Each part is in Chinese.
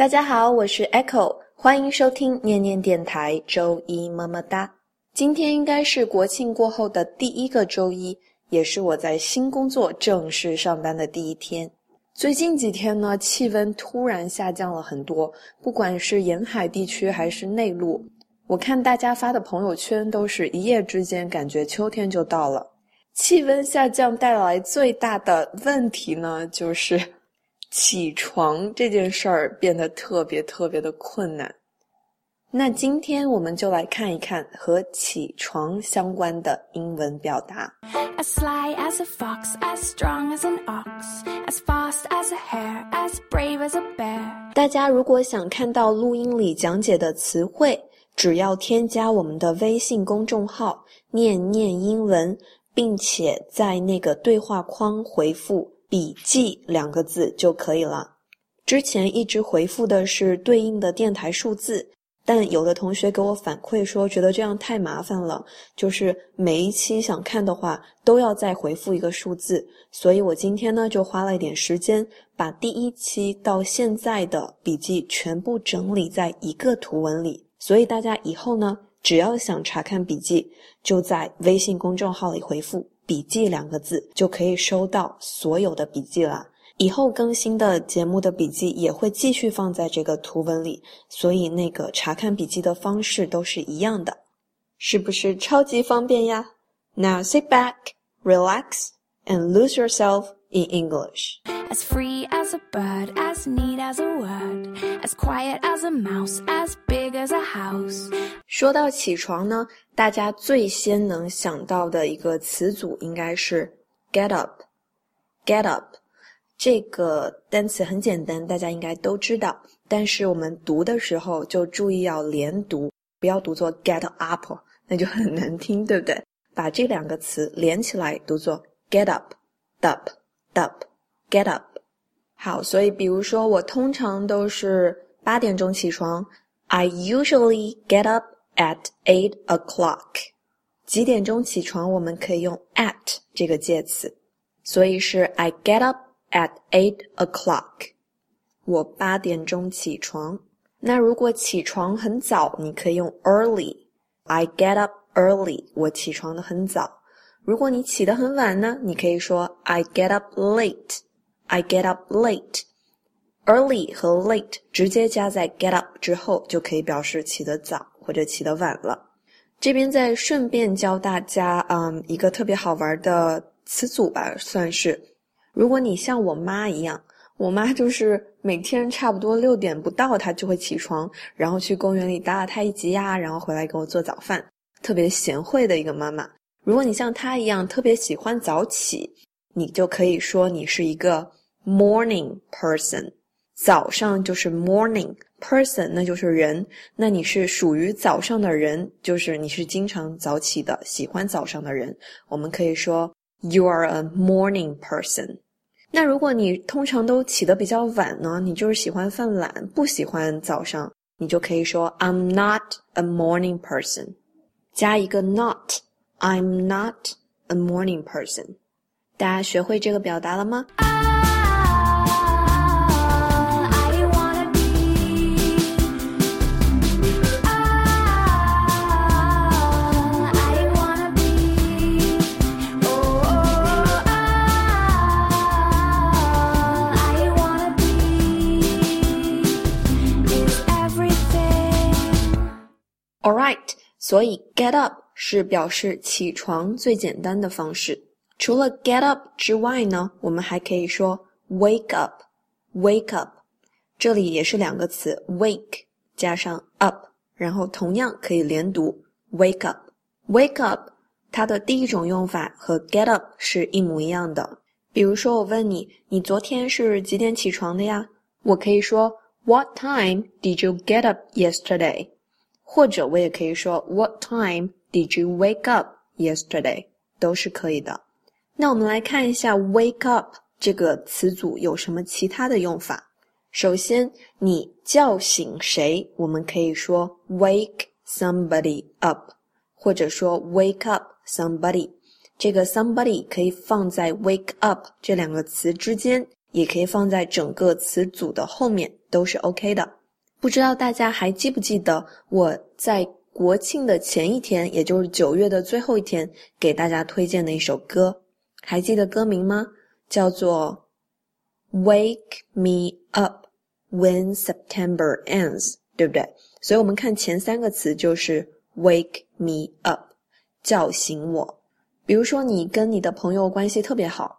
大家好，我是 Echo，欢迎收听念念电台周一么么哒。今天应该是国庆过后的第一个周一，也是我在新工作正式上班的第一天。最近几天呢，气温突然下降了很多，不管是沿海地区还是内陆，我看大家发的朋友圈都是一夜之间感觉秋天就到了。气温下降带来最大的问题呢，就是。起床这件事儿变得特别特别的困难。那今天我们就来看一看和起床相关的英文表达。大家如果想看到录音里讲解的词汇，只要添加我们的微信公众号“念念英文”，并且在那个对话框回复。笔记两个字就可以了。之前一直回复的是对应的电台数字，但有的同学给我反馈说，觉得这样太麻烦了，就是每一期想看的话都要再回复一个数字。所以我今天呢就花了一点时间，把第一期到现在的笔记全部整理在一个图文里。所以大家以后呢，只要想查看笔记，就在微信公众号里回复。笔记两个字就可以收到所有的笔记了。以后更新的节目的笔记也会继续放在这个图文里，所以那个查看笔记的方式都是一样的，是不是超级方便呀？Now sit back, relax, and lose yourself in English. As free as a bird, as neat as a word, as quiet as a mouse, as big as a house. 说到起床呢，大家最先能想到的一个词组应该是 get up。get up 这个单词很简单，大家应该都知道。但是我们读的时候就注意要连读，不要读作 get up，那就很难听，对不对？把这两个词连起来读作 get up，up，up。Get up，好，所以比如说我通常都是八点钟起床。I usually get up at eight o'clock。几点钟起床？我们可以用 at 这个介词，所以是 I get up at eight o'clock。我八点钟起床。那如果起床很早，你可以用 early。I get up early。我起床的很早。如果你起得很晚呢，你可以说 I get up late。I get up late. Early 和 late 直接加在 get up 之后，就可以表示起得早或者起得晚了。这边再顺便教大家，嗯，一个特别好玩的词组吧，算是。如果你像我妈一样，我妈就是每天差不多六点不到，她就会起床，然后去公园里打打太极呀，然后回来给我做早饭，特别贤惠的一个妈妈。如果你像她一样，特别喜欢早起，你就可以说你是一个。Morning person，早上就是 morning person，那就是人。那你是属于早上的人，就是你是经常早起的，喜欢早上的人。我们可以说 you are a morning person。那如果你通常都起得比较晚呢，你就是喜欢犯懒，不喜欢早上，你就可以说 I'm not a morning person，加一个 not，I'm not a morning person。大家学会这个表达了吗？All right，所以 get up 是表示起床最简单的方式。除了 get up 之外呢，我们还可以说 wake up，wake up。这里也是两个词，wake 加上 up，然后同样可以连读 wake up。wake up 它的第一种用法和 get up 是一模一样的。比如说我问你，你昨天是几点起床的呀？我可以说 What time did you get up yesterday？或者我也可以说 What time did you wake up yesterday？都是可以的。那我们来看一下 wake up 这个词组有什么其他的用法。首先，你叫醒谁，我们可以说 wake somebody up，或者说 wake up somebody。这个 somebody 可以放在 wake up 这两个词之间，也可以放在整个词组的后面，都是 OK 的。不知道大家还记不记得我在国庆的前一天，也就是九月的最后一天，给大家推荐的一首歌，还记得歌名吗？叫做《Wake Me Up When September Ends》，对不对？所以我们看前三个词就是 “Wake Me Up”，叫醒我。比如说你跟你的朋友关系特别好。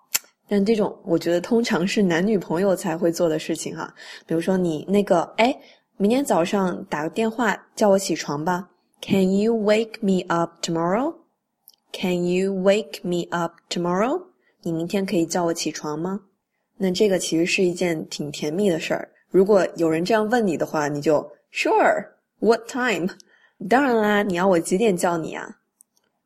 但这种我觉得通常是男女朋友才会做的事情哈，比如说你那个哎，明天早上打个电话叫我起床吧，Can you wake me up tomorrow? Can you wake me up tomorrow? 你明天可以叫我起床吗？那这个其实是一件挺甜蜜的事儿。如果有人这样问你的话，你就 Sure. What time? 当然啦，你要我几点叫你啊？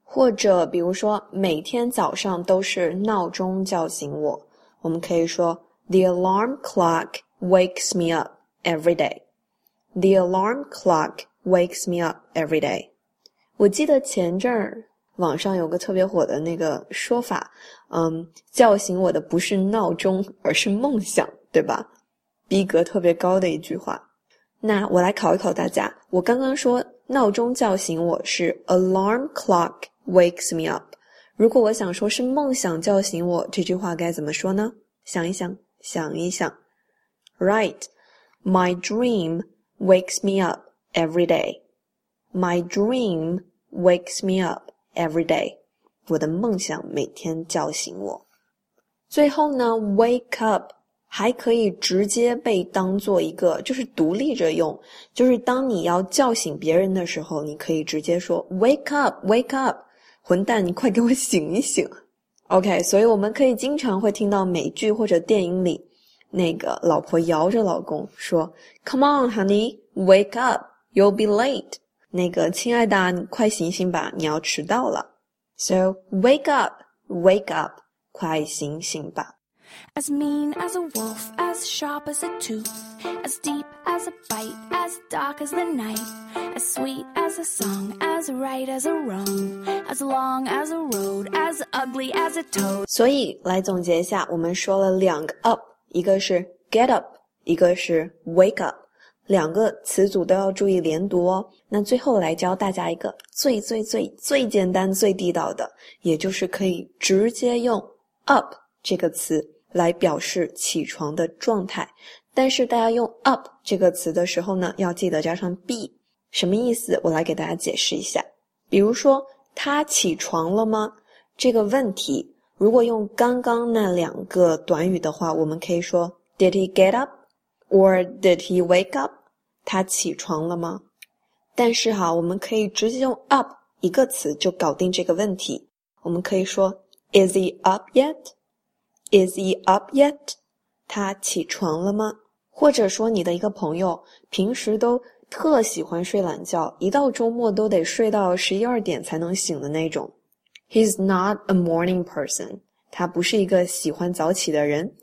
或者，比如说，每天早上都是闹钟叫醒我，我们可以说，The alarm clock wakes me up every day. The alarm clock wakes me up every day. 我记得前阵儿网上有个特别火的那个说法，嗯，叫醒我的不是闹钟，而是梦想，对吧？逼格特别高的一句话。那我来考一考大家，我刚刚说闹钟叫醒我是 alarm clock。wakes me up。如果我想说是梦想叫醒我，这句话该怎么说呢？想一想，想一想。Right, my dream wakes me up every day. My dream wakes me up every day. 我的梦想每天叫醒我。最后呢，wake up 还可以直接被当做一个，就是独立着用，就是当你要叫醒别人的时候，你可以直接说 wake up, wake up。混蛋，你快给我醒一醒！OK，所以我们可以经常会听到美剧或者电影里，那个老婆摇着老公说：“Come on, honey, wake up, you'll be late。”那个亲爱的，你快醒醒吧，你要迟到了。So wake up, wake up，快醒醒吧。As mean as a wolf, as sharp as a tooth, as deep as a bite, as dark as the night, as sweet as a song, as right as a wrong, as long as a road, as ugly as a toad。所以来总结一下，我们说了两个 up， 一个是 get up，一个是 wake up，两个词组都要注意连读哦。那最后来教大家一个最最最最简单、最地道的，也就是可以直接用 up 这个词。来表示起床的状态，但是大家用 up 这个词的时候呢，要记得加上 be，什么意思？我来给大家解释一下。比如说，他起床了吗？这个问题，如果用刚刚那两个短语的话，我们可以说 Did he get up or did he wake up？他起床了吗？但是哈，我们可以直接用 up 一个词就搞定这个问题。我们可以说 Is he up yet？Is he up yet？他起床了吗？或者说你的一个朋友平时都特喜欢睡懒觉，一到周末都得睡到十一二点才能醒的那种。He's not a morning person。他不是一个喜欢早起的人。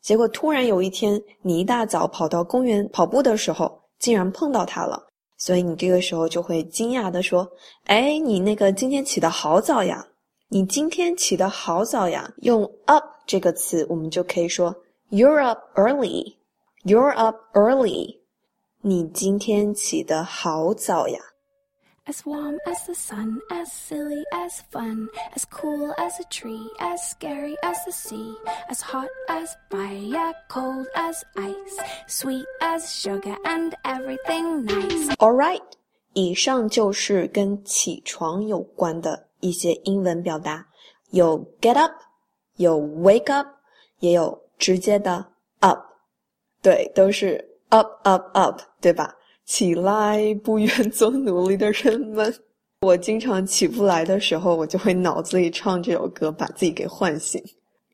结果突然有一天，你一大早跑到公园跑步的时候，竟然碰到他了。所以你这个时候就会惊讶的说：“哎，你那个今天起得好早呀！你今天起得好早呀！”用 up。这个词我们就可以说 You're up early. You're up early. 你今天起得好早呀。As warm as the sun, as silly as fun, as cool as a tree, as scary as the sea, as hot as fire, cold as ice, sweet as sugar, and everything nice. All right，以上就是跟起床有关的一些英文表达，有 get up。有 wake up，也有直接的 up，对，都是 up up up，对吧？ 起来，不愿做奴隶的人们。我经常起不来的时候，我就会脑子里唱这首歌，把自己给唤醒。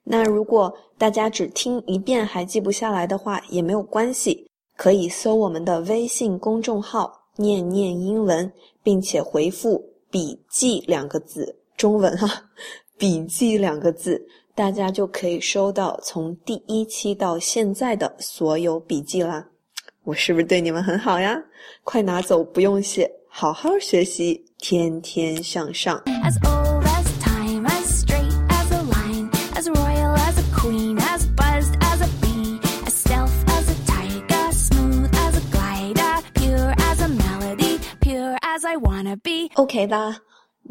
那如果大家只听一遍还记不下来的话，也没有关系，可以搜我们的微信公众号“念念英文”，并且回复“笔记”两个字，中文哈，“笔记”两个字。大家就可以收到从第一期到现在的所有笔记啦，我是不是对你们很好呀？快拿走，不用谢，好好学习，天天向上。As old as time, as straight as a line, as royal as a queen, as buzzed as a bee, as self as a tiger, smooth as a glider, pure as a melody, pure as I wanna be. Okay 啦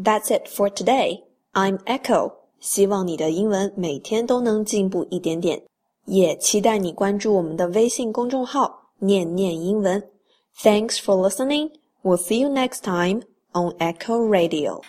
，That's it for today. I'm Echo，希望你的英文每天都能进步一点点，也期待你关注我们的微信公众号。念念英文。Thanks for listening. We'll see you next time on Echo Radio.